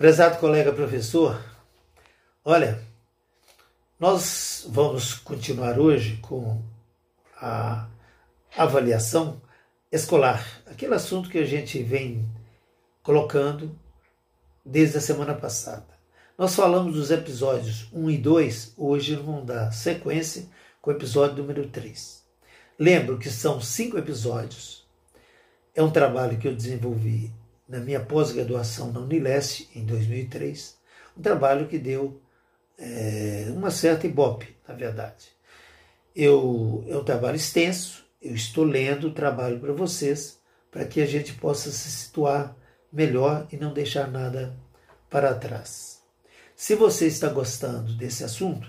Prezado colega professor, olha, nós vamos continuar hoje com a avaliação escolar, aquele assunto que a gente vem colocando desde a semana passada. Nós falamos dos episódios 1 e 2, hoje vamos dar sequência com o episódio número 3. Lembro que são cinco episódios. É um trabalho que eu desenvolvi na minha pós-graduação na Unileste, em 2003. Um trabalho que deu é, uma certa ibope, na verdade. Eu, é um trabalho extenso, eu estou lendo o trabalho para vocês, para que a gente possa se situar melhor e não deixar nada para trás. Se você está gostando desse assunto,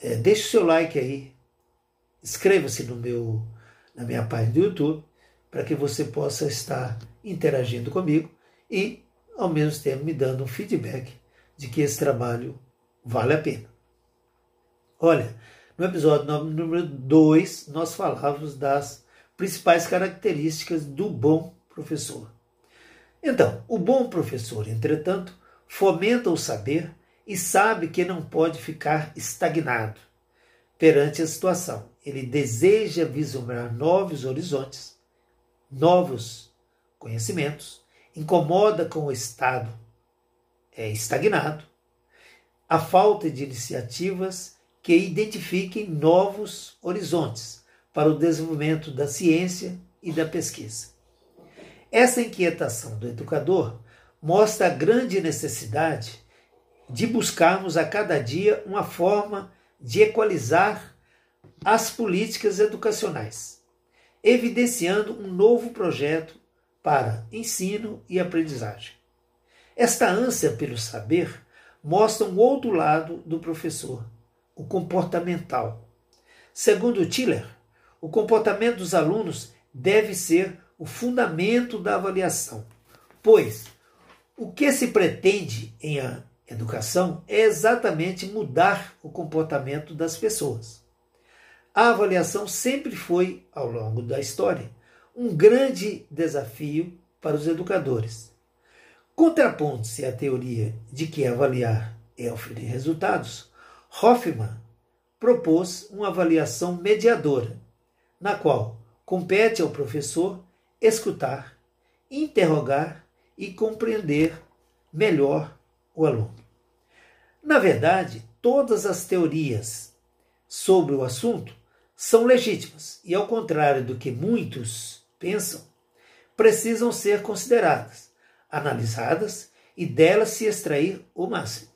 é, deixe o seu like aí, inscreva-se no meu na minha página do YouTube para que você possa estar interagindo comigo e ao mesmo tempo me dando um feedback de que esse trabalho vale a pena. Olha, no episódio número 2 nós falávamos das principais características do bom professor. Então, o bom professor, entretanto, fomenta o saber e sabe que não pode ficar estagnado perante a situação. Ele deseja vislumbrar novos horizontes, novos conhecimentos, incomoda com o estado é, estagnado, a falta de iniciativas que identifiquem novos horizontes para o desenvolvimento da ciência e da pesquisa. Essa inquietação do educador mostra a grande necessidade de buscarmos a cada dia uma forma de equalizar as políticas educacionais, evidenciando um novo projeto para ensino e aprendizagem. Esta ânsia pelo saber mostra um outro lado do professor, o comportamental. Segundo Tiller, o comportamento dos alunos deve ser o fundamento da avaliação, pois o que se pretende em educação é exatamente mudar o comportamento das pessoas. A avaliação sempre foi, ao longo da história, um grande desafio para os educadores. Contrapondo-se à teoria de que avaliar é oferecer resultados, Hoffman propôs uma avaliação mediadora, na qual compete ao professor escutar, interrogar e compreender melhor o aluno. Na verdade, todas as teorias sobre o assunto são legítimas e, ao contrário do que muitos pensam, precisam ser consideradas, analisadas e delas se extrair o máximo,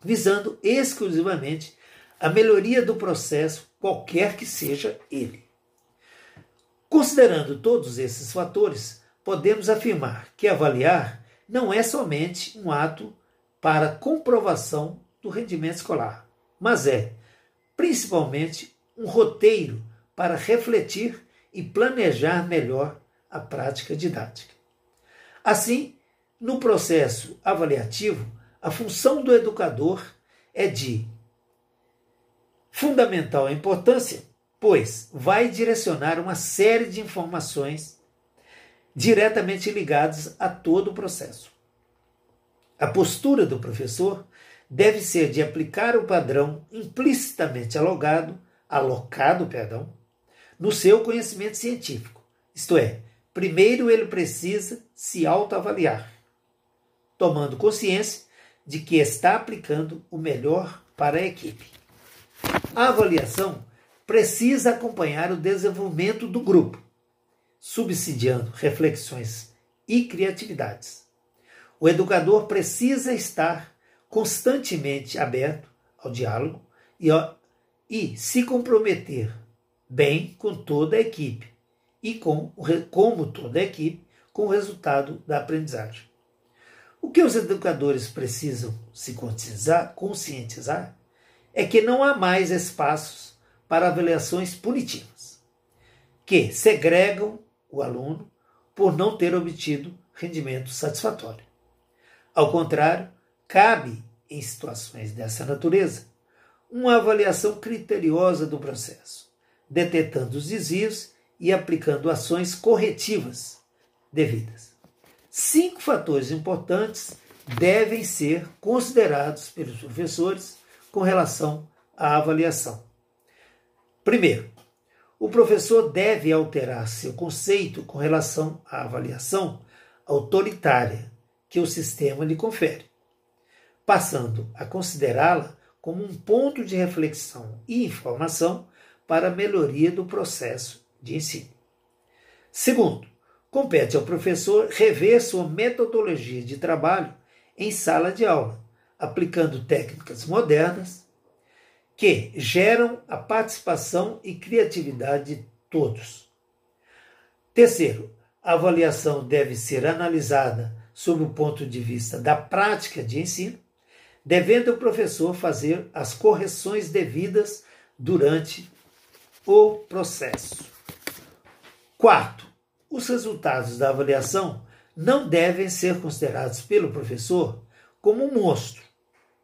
visando exclusivamente a melhoria do processo, qualquer que seja ele. Considerando todos esses fatores, podemos afirmar que avaliar não é somente um ato para comprovação do rendimento escolar, mas é, principalmente, um roteiro para refletir e planejar melhor a prática didática. Assim, no processo avaliativo, a função do educador é de fundamental importância pois vai direcionar uma série de informações diretamente ligadas a todo o processo. A postura do professor deve ser de aplicar o padrão implicitamente alogado, alocado, perdão, no seu conhecimento científico. Isto é, primeiro ele precisa se autoavaliar, tomando consciência de que está aplicando o melhor para a equipe. A avaliação precisa acompanhar o desenvolvimento do grupo, subsidiando reflexões e criatividades. O educador precisa estar constantemente aberto ao diálogo e, e se comprometer bem com toda a equipe e com, como toda a equipe, com o resultado da aprendizagem. O que os educadores precisam se conscientizar, conscientizar é que não há mais espaços para avaliações punitivas, que segregam o aluno por não ter obtido rendimento satisfatório. Ao contrário, cabe, em situações dessa natureza, uma avaliação criteriosa do processo, detectando os desvios e aplicando ações corretivas devidas. Cinco fatores importantes devem ser considerados pelos professores com relação à avaliação. Primeiro, o professor deve alterar seu conceito com relação à avaliação autoritária que o sistema lhe confere, passando a considerá-la como um ponto de reflexão e informação para a melhoria do processo de ensino. Segundo, compete ao professor rever sua metodologia de trabalho em sala de aula, aplicando técnicas modernas que geram a participação e criatividade de todos. Terceiro, a avaliação deve ser analisada sob o ponto de vista da prática de ensino, devendo o professor fazer as correções devidas durante o processo. Quarto, os resultados da avaliação não devem ser considerados pelo professor como um monstro,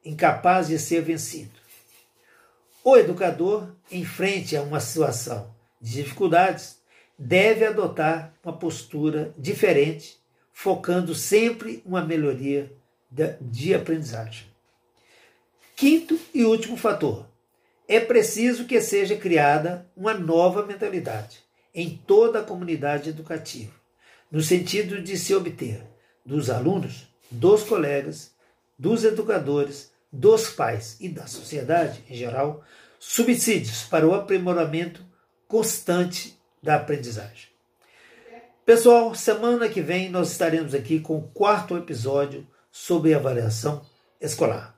incapaz de ser vencido. O educador, em frente a uma situação de dificuldades, deve adotar uma postura diferente, focando sempre uma melhoria de aprendizagem. Quinto e último fator: é preciso que seja criada uma nova mentalidade em toda a comunidade educativa, no sentido de se obter dos alunos, dos colegas, dos educadores, dos pais e da sociedade em geral subsídios para o aprimoramento constante da aprendizagem. Pessoal, semana que vem nós estaremos aqui com o quarto episódio sobre avaliação escolar.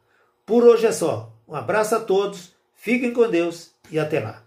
Por hoje é só. Um abraço a todos, fiquem com Deus e até lá.